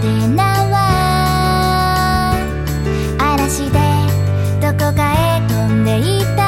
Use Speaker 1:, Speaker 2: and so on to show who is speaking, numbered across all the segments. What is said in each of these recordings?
Speaker 1: テナは嵐でどこかへ飛んでいた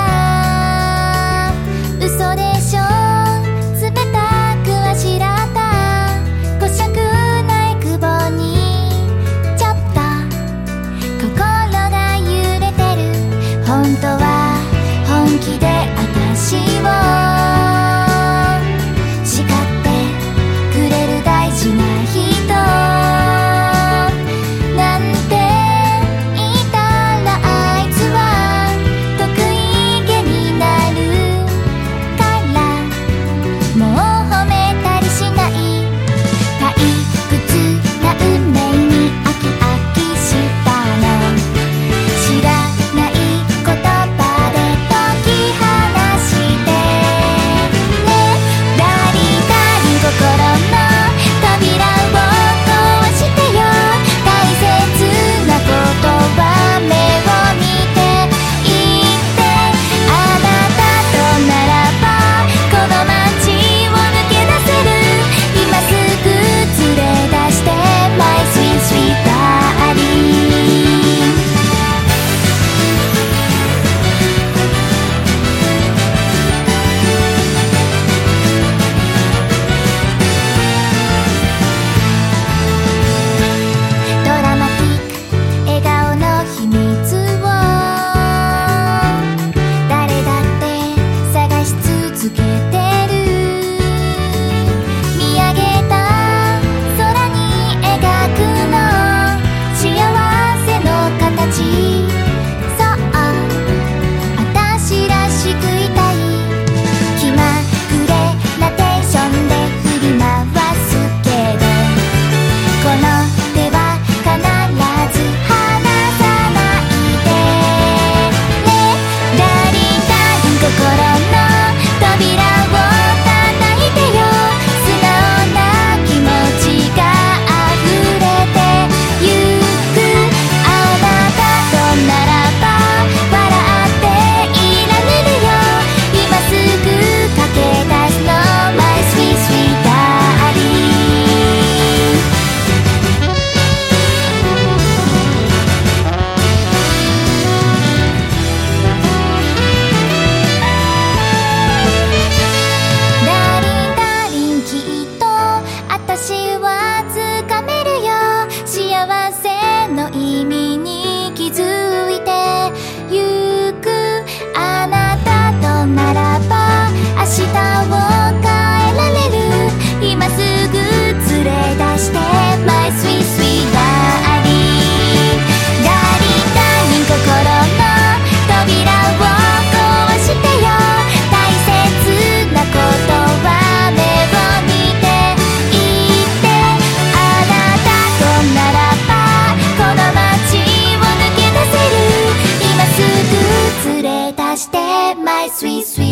Speaker 1: sweet, sweet.